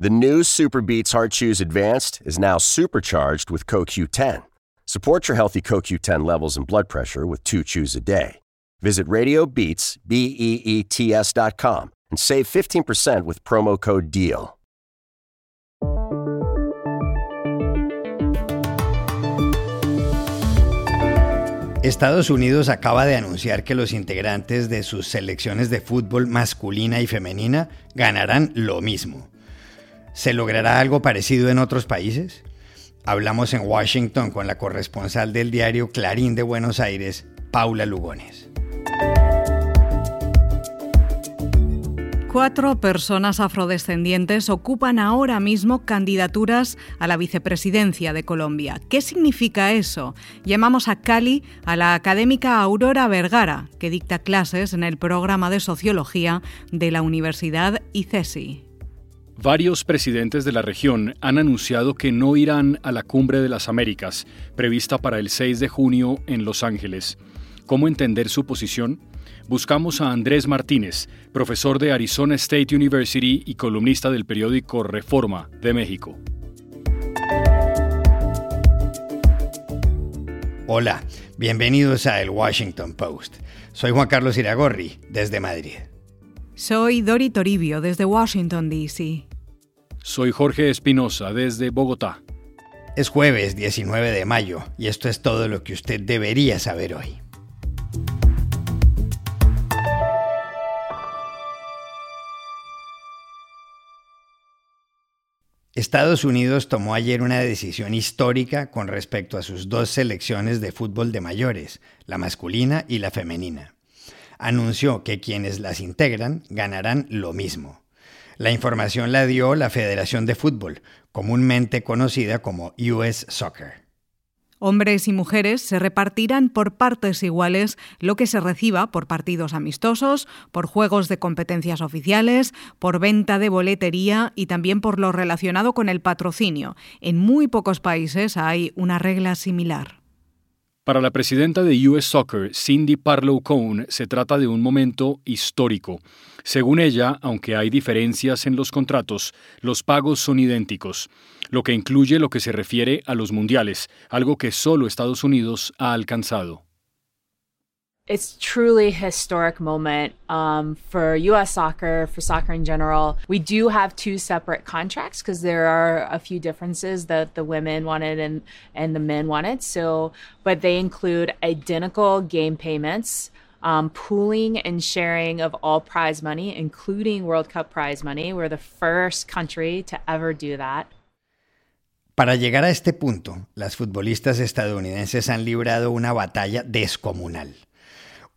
The new Super Beats Heart Chews Advanced is now supercharged with CoQ10. Support your healthy CoQ10 levels and blood pressure with two chews a day. Visit RadioBeats, B-E-E-T-S dot com and save 15% with promo code DEAL. Estados Unidos acaba de anunciar que los integrantes de sus selecciones de fútbol masculina y femenina ganarán lo mismo. ¿Se logrará algo parecido en otros países? Hablamos en Washington con la corresponsal del diario Clarín de Buenos Aires, Paula Lugones. Cuatro personas afrodescendientes ocupan ahora mismo candidaturas a la vicepresidencia de Colombia. ¿Qué significa eso? Llamamos a Cali a la académica Aurora Vergara, que dicta clases en el programa de sociología de la Universidad ICESI. Varios presidentes de la región han anunciado que no irán a la Cumbre de las Américas, prevista para el 6 de junio en Los Ángeles. ¿Cómo entender su posición? Buscamos a Andrés Martínez, profesor de Arizona State University y columnista del periódico Reforma de México. Hola, bienvenidos a El Washington Post. Soy Juan Carlos Iragorri, desde Madrid. Soy Dori Toribio, desde Washington, D.C. Soy Jorge Espinosa desde Bogotá. Es jueves 19 de mayo y esto es todo lo que usted debería saber hoy. Estados Unidos tomó ayer una decisión histórica con respecto a sus dos selecciones de fútbol de mayores, la masculina y la femenina. Anunció que quienes las integran ganarán lo mismo. La información la dio la Federación de Fútbol, comúnmente conocida como US Soccer. Hombres y mujeres se repartirán por partes iguales lo que se reciba por partidos amistosos, por juegos de competencias oficiales, por venta de boletería y también por lo relacionado con el patrocinio. En muy pocos países hay una regla similar. Para la presidenta de US Soccer, Cindy Parlow Cohn, se trata de un momento histórico. Según ella, aunque hay diferencias en los contratos, los pagos son idénticos, lo que incluye lo que se refiere a los mundiales, algo que solo Estados Unidos ha alcanzado. It's truly historic moment um, for U.S. soccer, for soccer in general. We do have two separate contracts because there are a few differences that the women wanted and and the men wanted. So, but they include identical game payments. Um, pooling and sharing of all prize money, including World Cup prize money. We're the first country to ever do that. Para llegar a este punto, las futbolistas estadounidenses han librado una batalla descomunal.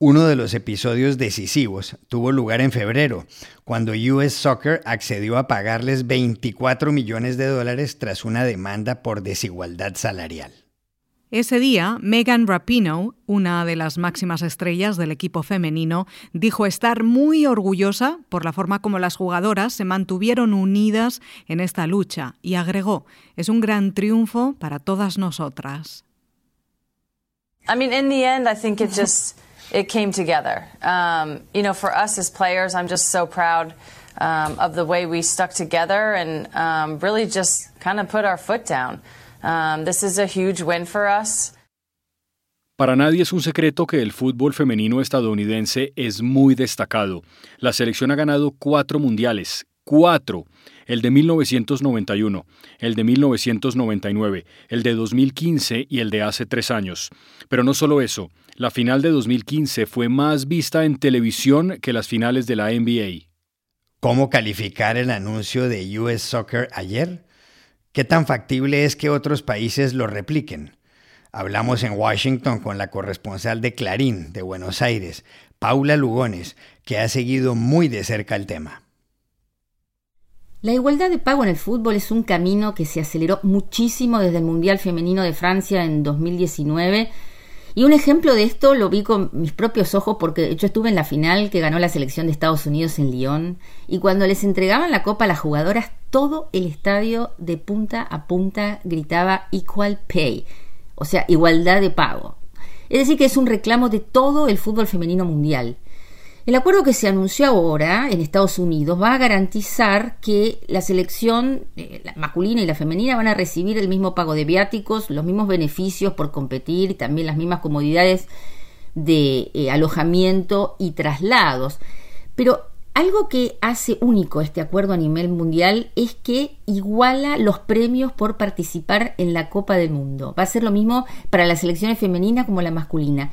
Uno de los episodios decisivos tuvo lugar en febrero, cuando US Soccer accedió a pagarles 24 millones de dólares tras una demanda por desigualdad salarial. Ese día, Megan Rapinoe, una de las máximas estrellas del equipo femenino, dijo estar muy orgullosa por la forma como las jugadoras se mantuvieron unidas en esta lucha y agregó, es un gran triunfo para todas nosotras. I mean, in the end, I think it just it came together. Um, you know, for us as players, I'm just so proud um, of the way we stuck together and um, really just kind of put our foot down. Um, this is a huge win for us. Para nadie es un secreto que el fútbol femenino estadounidense es muy destacado. La selección ha ganado cuatro mundiales, cuatro. El de 1991, el de 1999, el de 2015 y el de hace tres años. Pero no solo eso, la final de 2015 fue más vista en televisión que las finales de la NBA. ¿Cómo calificar el anuncio de US Soccer ayer? ¿Qué tan factible es que otros países lo repliquen? Hablamos en Washington con la corresponsal de Clarín de Buenos Aires, Paula Lugones, que ha seguido muy de cerca el tema. La igualdad de pago en el fútbol es un camino que se aceleró muchísimo desde el Mundial Femenino de Francia en 2019. Y un ejemplo de esto lo vi con mis propios ojos porque yo estuve en la final que ganó la selección de Estados Unidos en Lyon y cuando les entregaban la copa a las jugadoras, todo el estadio de punta a punta gritaba Equal Pay, o sea, igualdad de pago. Es decir, que es un reclamo de todo el fútbol femenino mundial. El acuerdo que se anunció ahora en Estados Unidos va a garantizar que la selección eh, masculina y la femenina van a recibir el mismo pago de viáticos, los mismos beneficios por competir y también las mismas comodidades de eh, alojamiento y traslados. Pero algo que hace único este acuerdo a nivel mundial es que iguala los premios por participar en la Copa del Mundo. Va a ser lo mismo para las selecciones femeninas como la masculina.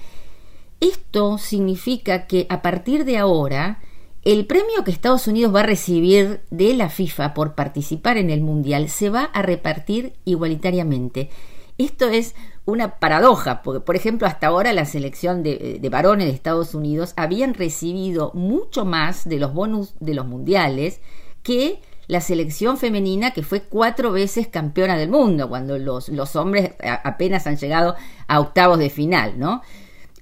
Esto significa que a partir de ahora, el premio que Estados Unidos va a recibir de la FIFA por participar en el Mundial se va a repartir igualitariamente. Esto es una paradoja, porque por ejemplo hasta ahora la selección de, varones de Estados Unidos habían recibido mucho más de los bonus de los mundiales que la selección femenina que fue cuatro veces campeona del mundo, cuando los, los hombres apenas han llegado a octavos de final, ¿no?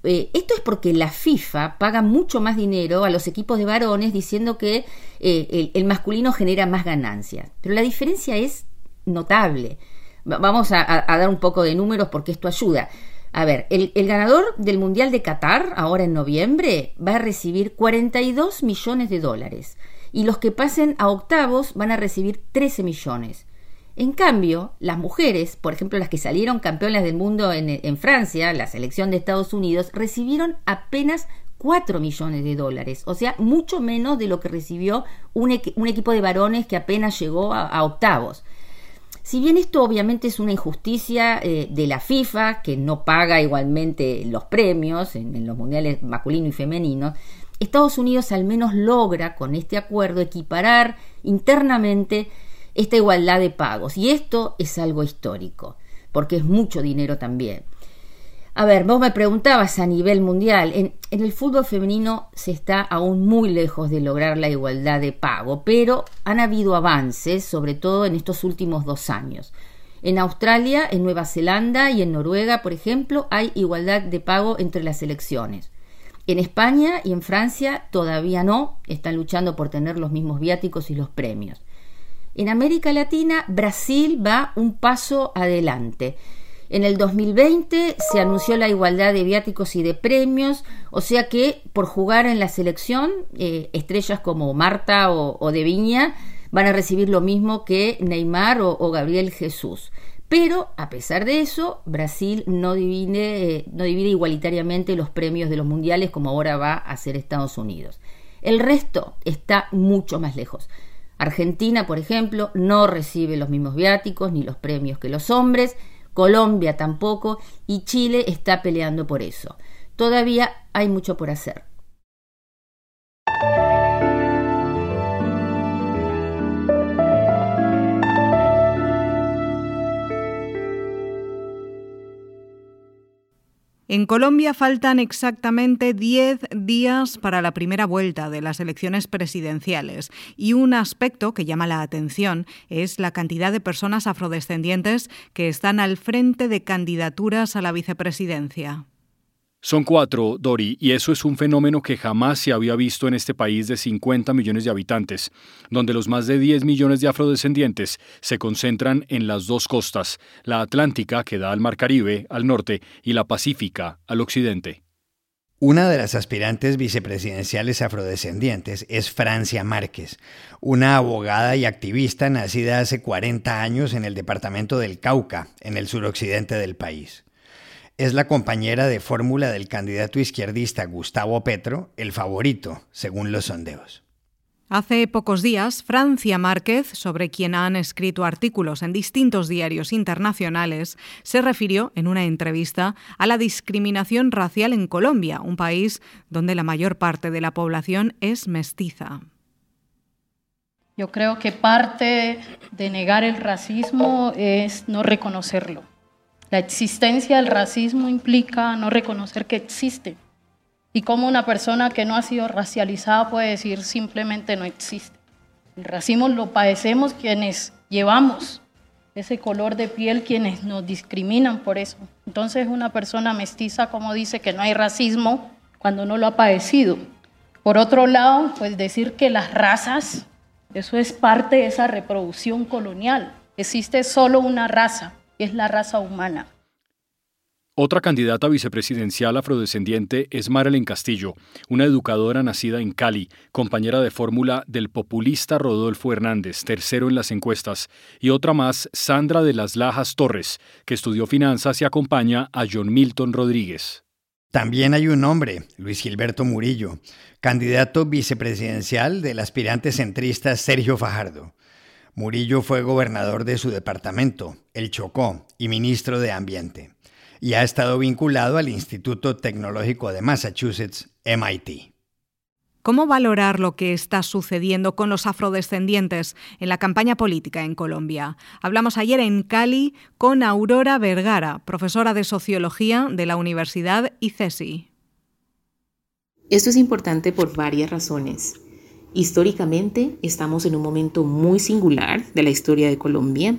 Eh, esto es porque la FIFA paga mucho más dinero a los equipos de varones diciendo que eh, el, masculino genera más ganancias. Pero la diferencia es notable. Vamos a, dar un poco de números porque esto ayuda. A ver, el, el, ganador del Mundial de Qatar, ahora en noviembre, va a recibir 42 millones de dólares. Y los que pasen a octavos van a recibir 13 millones. En cambio, las mujeres, por ejemplo las que salieron campeonas del mundo en, Francia, la selección de Estados Unidos, recibieron apenas 4 millones de dólares, o sea, mucho menos de lo que recibió un, equipo de varones que apenas llegó a, octavos. Si bien esto obviamente es una injusticia eh, de la FIFA, que no paga igualmente los premios en, en los mundiales masculino y femenino, Estados Unidos al menos logra con este acuerdo equiparar internamente esta igualdad de pagos. Y esto es algo histórico, porque es mucho dinero también. A ver, vos me preguntabas a nivel mundial, en, el fútbol femenino se está aún muy lejos de lograr la igualdad de pago, pero han habido avances, sobre todo en estos últimos dos años. En Australia, en Nueva Zelanda y en Noruega, por ejemplo, hay igualdad de pago entre las elecciones. En España y en Francia todavía no, están luchando por tener los mismos viáticos y los premios. En América Latina, Brasil va un paso adelante. En el 2020 se anunció la igualdad de viáticos y de premios, o sea que por jugar en la selección, eh, estrellas como Marta o, De Viña van a recibir lo mismo que Neymar o, Gabriel Jesús. Pero, a pesar de eso, Brasil no divide, eh, no divide igualitariamente los premios de los mundiales como ahora va a hacer Estados Unidos. El resto está mucho más lejos. Argentina, por ejemplo, no recibe los mismos viáticos ni los premios que los hombres, Colombia tampoco, y Chile está peleando por eso. Todavía hay mucho por hacer. En Colombia faltan exactamente 10 días para la primera vuelta de las elecciones presidenciales y un aspecto que llama la atención es la cantidad de personas afrodescendientes que están al frente de candidaturas a la vicepresidencia. Son cuatro, Dori, y eso es un fenómeno que jamás se había visto en este país de 50 millones de habitantes, donde los más de 10 millones de afrodescendientes se concentran en las dos costas, la Atlántica, que da al Mar Caribe, al norte, y la Pacífica, al occidente. Una de las aspirantes vicepresidenciales afrodescendientes es Francia Márquez, una abogada y activista nacida hace 40 años en el departamento del Cauca, en el suroccidente del país. Es la compañera de fórmula del candidato izquierdista Gustavo Petro, el favorito, según los sondeos. Hace pocos días, Francia Márquez, sobre quien han escrito artículos en distintos diarios internacionales, se refirió en una entrevista a la discriminación racial en Colombia, un país donde la mayor parte de la población es mestiza. Yo creo que parte de negar el racismo es no reconocerlo. La existencia del racismo implica no reconocer que existe. Y cómo una persona que no ha sido racializada puede decir simplemente no existe. El racismo lo padecemos quienes llevamos ese color de piel, quienes nos discriminan por eso. Entonces una persona mestiza como dice que no hay racismo cuando no lo ha padecido. Por otro lado, pues decir que las razas, eso es parte de esa reproducción colonial. Existe solo una raza, es la raza humana. Otra candidata vicepresidencial afrodescendiente es Marilyn Castillo, una educadora nacida en Cali, compañera de fórmula del populista Rodolfo Hernández, tercero en las encuestas, y otra más, Sandra de las Lajas Torres, que estudió finanzas y acompaña a John Milton Rodríguez. También hay un hombre, Luis Gilberto Murillo, candidato vicepresidencial del aspirante centrista Sergio Fajardo. Murillo fue gobernador de su departamento, el Chocó, y ministro de Ambiente y ha estado vinculado al Instituto Tecnológico de Massachusetts, MIT. ¿Cómo valorar lo que está sucediendo con los afrodescendientes en la campaña política en Colombia? Hablamos ayer en Cali con Aurora Vergara, profesora de Sociología de la Universidad ICESI. Esto es importante por varias razones. Históricamente estamos en un momento muy singular de la historia de Colombia.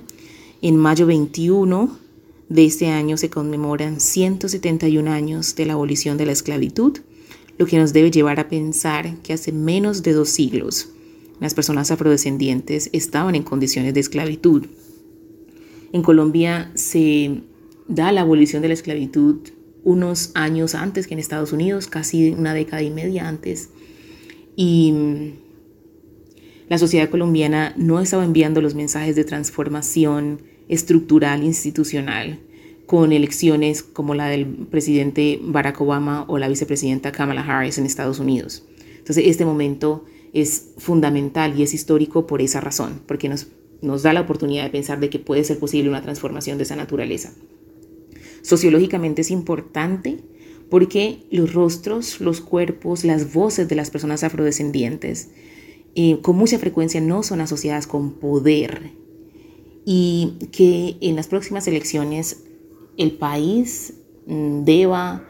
En mayo 21 de este año se conmemoran 171 años de la abolición de la esclavitud, lo que nos debe llevar a pensar que hace menos de dos siglos las personas afrodescendientes estaban en condiciones de esclavitud. En Colombia se da la abolición de la esclavitud unos años antes que en Estados Unidos, casi una década y media antes. Y la sociedad colombiana no estaba enviando los mensajes de transformación estructural institucional con elecciones como la del presidente Barack Obama o la vicepresidenta Kamala Harris en Estados Unidos. Entonces, este momento es fundamental y es histórico por esa razón, porque nos, nos da la oportunidad de pensar de que puede ser posible una transformación de esa naturaleza. Sociológicamente es importante porque los rostros, los cuerpos, las voces de las personas afrodescendientes eh, con mucha frecuencia no son asociadas con poder. Y que en las próximas elecciones el país mm, deba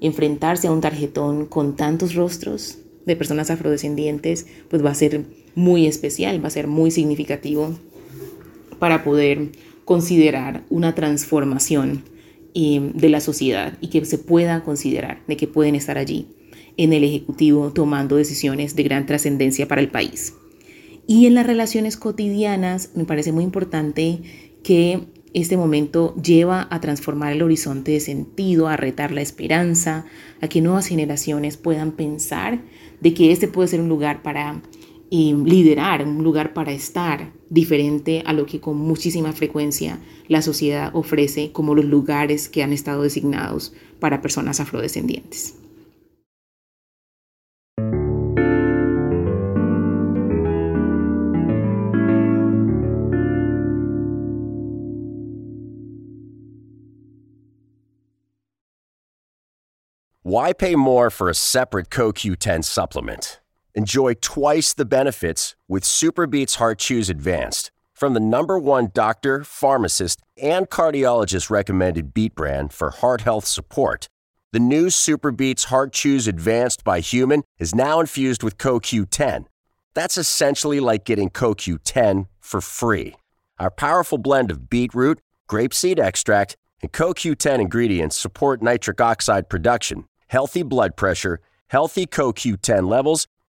enfrentarse a un tarjetón con tantos rostros de personas afrodescendientes, pues va a ser muy especial, va a ser muy significativo para poder considerar una transformación eh, de la sociedad y que se pueda considerar de que pueden estar allí en el Ejecutivo tomando decisiones de gran trascendencia para el país. Y en las relaciones cotidianas me parece muy importante que este momento lleva a transformar el horizonte de sentido, a retar la esperanza, a que nuevas generaciones puedan pensar de que este puede ser un lugar para eh, liderar, un lugar para estar diferente a lo que con muchísima frecuencia la sociedad ofrece como los lugares que han estado designados para personas afrodescendientes. Why pay more for a separate CoQ10 supplement? Enjoy twice the benefits with SuperBeats Heart Chews Advanced from the number one doctor, pharmacist, and cardiologist recommended beet brand for heart health support. The new SuperBeats Heart Chews Advanced by Human is now infused with CoQ10. That's essentially like getting CoQ10 for free. Our powerful blend of beetroot, grapeseed extract, and CoQ10 ingredients support nitric oxide production healthy blood pressure, healthy CoQ10 levels,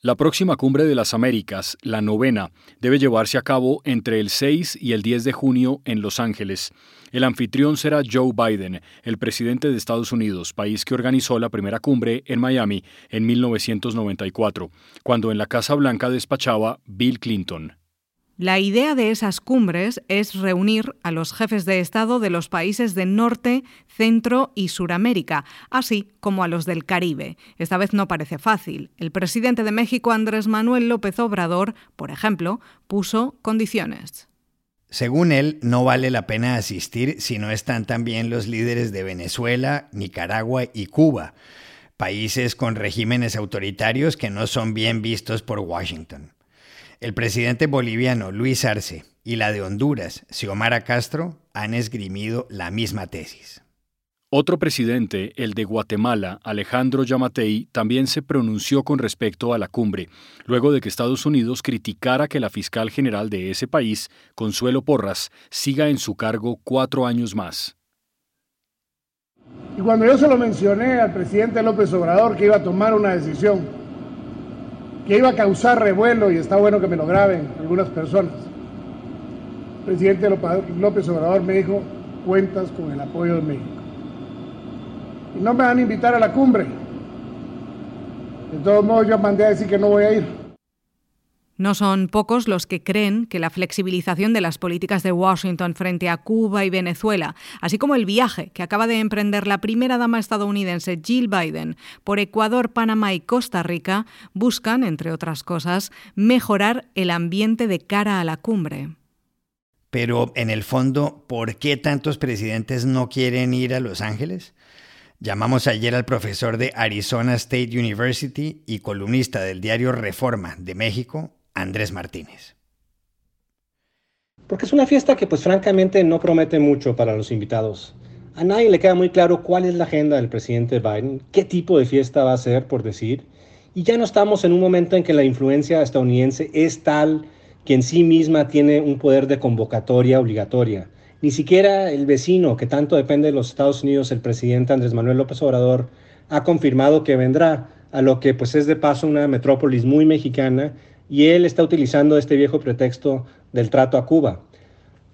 La próxima cumbre de las Américas, la novena, debe llevarse a cabo entre el 6 y el 10 de junio en Los Ángeles. El anfitrión será Joe Biden, el presidente de Estados Unidos, país que organizó la primera cumbre en Miami en 1994, cuando en la Casa Blanca despachaba Bill Clinton. La idea de esas cumbres es reunir a los jefes de Estado de los países de Norte, Centro y Suramérica, así como a los del Caribe. Esta vez no parece fácil. El presidente de México, Andrés Manuel López Obrador, por ejemplo, puso condiciones. Según él, no vale la pena asistir si no están también los líderes de Venezuela, Nicaragua y Cuba, países con regímenes autoritarios que no son bien vistos por Washington. El presidente boliviano Luis Arce y la de Honduras, Xiomara Castro, han esgrimido la misma tesis. Otro presidente, el de Guatemala, Alejandro Yamatei, también se pronunció con respecto a la cumbre, luego de que Estados Unidos criticara que la fiscal general de ese país, Consuelo Porras, siga en su cargo cuatro años más. Y cuando yo se lo mencioné al presidente López Obrador que iba a tomar una decisión, que iba a causar revuelo, y está bueno que me lo graben algunas personas, el presidente López Obrador me dijo, cuentas con el apoyo de México y no me van a invitar a la cumbre. De todos modos, yo mandé a decir que no voy a ir. No son pocos los que creen que la flexibilización de las políticas de Washington frente a Cuba y Venezuela, así como el viaje que acaba de emprender la primera dama estadounidense Jill Biden por Ecuador, Panamá y Costa Rica, buscan, entre otras cosas, mejorar el ambiente de cara a la cumbre. Pero, en el fondo, ¿por qué tantos presidentes no quieren ir a Los Ángeles? Llamamos ayer al profesor de Arizona State University y columnista del diario Reforma de México, Andrés Martínez. Porque es una fiesta que pues francamente no promete mucho para los invitados. A nadie le queda muy claro cuál es la agenda del presidente Biden, qué tipo de fiesta va a ser, por decir. Y ya no estamos en un momento en que la influencia estadounidense es tal que en sí misma tiene un poder de convocatoria obligatoria. Ni siquiera el vecino, que tanto depende de los Estados Unidos, el presidente Andrés Manuel López Obrador, ha confirmado que vendrá, a lo que pues es de paso una metrópolis muy mexicana y él está utilizando este viejo pretexto del trato a Cuba.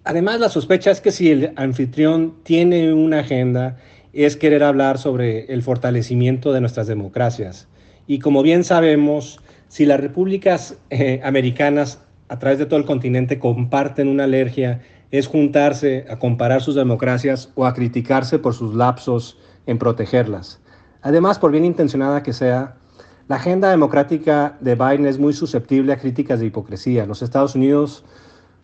Además, la sospecha es que si el anfitrión tiene una agenda, es querer hablar sobre el fortalecimiento de nuestras democracias. Y como bien sabemos, si las repúblicas eh, americanas a través de todo el continente comparten una alergia es juntarse a comparar sus democracias o a criticarse por sus lapsos en protegerlas. Además, por bien intencionada que sea, la agenda democrática de Biden es muy susceptible a críticas de hipocresía. Los Estados Unidos,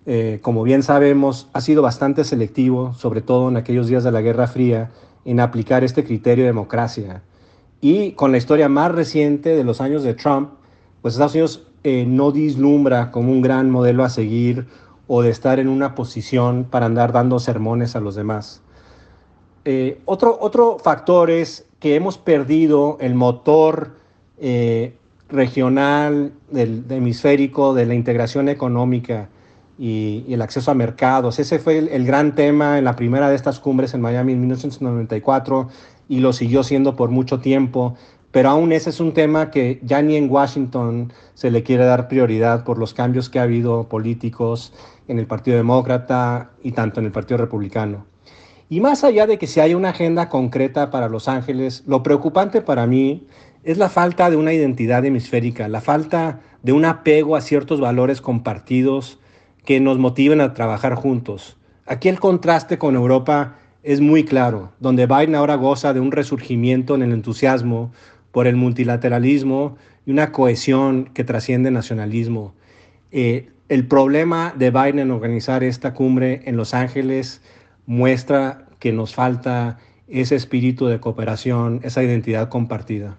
eh, como bien sabemos, ha sido bastante selectivo, sobre todo en aquellos días de la Guerra Fría, en aplicar este criterio de democracia. Y con la historia más reciente de los años de Trump, pues Estados Unidos eh, no dislumbra como un gran modelo a seguir o de estar en una posición para andar dando sermones a los demás. Eh, otro, otro factor es que hemos perdido el motor eh, regional del, hemisférico de la integración económica y, el acceso a mercados. Ese fue el, gran tema en la primera de estas cumbres en Miami en 1994 y lo siguió siendo por mucho tiempo pero aún ese es un tema que ya ni en Washington se le quiere dar prioridad por los cambios que ha habido políticos en el Partido Demócrata y tanto en el Partido Republicano. Y más allá de que si hay una agenda concreta para Los Ángeles, lo preocupante para mí es la falta de una identidad hemisférica, la falta de un apego a ciertos valores compartidos que nos motiven a trabajar juntos. Aquí el contraste con Europa es muy claro, donde Biden ahora goza de un resurgimiento en el entusiasmo por el multilateralismo y una cohesión que trasciende nacionalismo. Eh, el problema de Biden en organizar esta cumbre en Los Ángeles muestra que nos falta ese espíritu de cooperación, esa identidad compartida.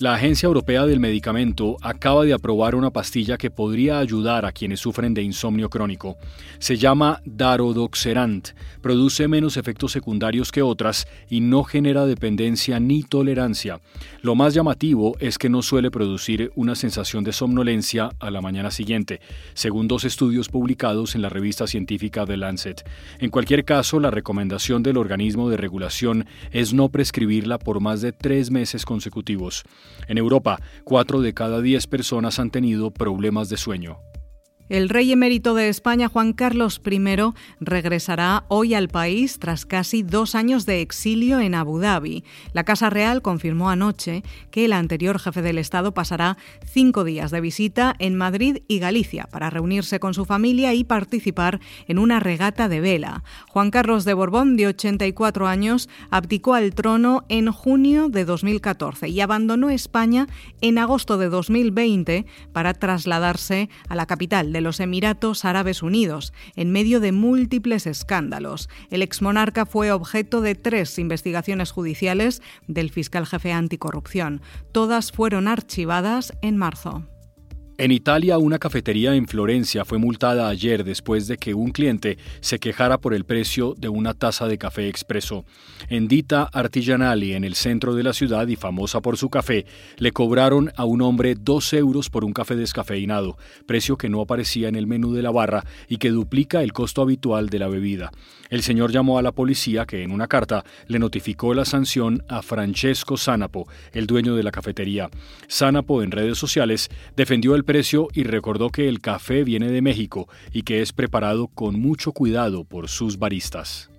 La Agencia Europea del Medicamento acaba de aprobar una pastilla que podría ayudar a quienes sufren de insomnio crónico. Se llama Darodoxerant, produce menos efectos secundarios que otras y no genera dependencia ni tolerancia. Lo más llamativo es que no suele producir una sensación de somnolencia a la mañana siguiente, según dos estudios publicados en la revista científica The Lancet. En cualquier caso, la recomendación del organismo de regulación es no prescribirla por más de tres meses consecutivos. En Europa, cuatro de cada diez personas han tenido problemas de sueño. El rey emérito de España, Juan Carlos I, regresará hoy al país tras casi dos años de exilio en Abu Dhabi. La Casa Real confirmó anoche que el anterior jefe del Estado pasará cinco días de visita en Madrid y Galicia para reunirse con su familia y participar en una regata de vela. Juan Carlos de Borbón, de 84 años, abdicó al trono en junio de 2014 y abandonó España en agosto de 2020 para trasladarse a la capital de de los Emiratos Árabes Unidos, en medio de múltiples escándalos. El exmonarca fue objeto de tres investigaciones judiciales del fiscal jefe anticorrupción. Todas fueron archivadas en marzo. En Italia, una cafetería en Florencia fue multada ayer después de que un cliente se quejara por el precio de una taza de café expreso. En Dita Artigianali, en el centro de la ciudad y famosa por su café, le cobraron a un hombre dos euros por un café descafeinado, precio que no aparecía en el menú de la barra y que duplica el costo habitual de la bebida. El señor llamó a la policía que en una carta le notificó la sanción a Francesco Sanapo, el dueño de la cafetería. Sanapo en redes sociales defendió el precio y recordó que el café viene de México y que es preparado con mucho cuidado por sus baristas.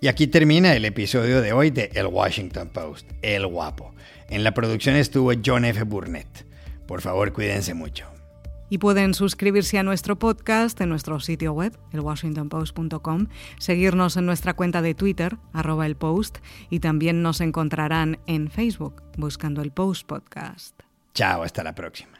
Y aquí termina el episodio de hoy de El Washington Post, El Guapo. En la producción estuvo John F. Burnett. Por favor, cuídense mucho. Y pueden suscribirse a nuestro podcast en nuestro sitio web, elwashingtonpost.com, seguirnos en nuestra cuenta de Twitter, arroba el post, y también nos encontrarán en Facebook, buscando el Post Podcast. Chao, hasta la próxima.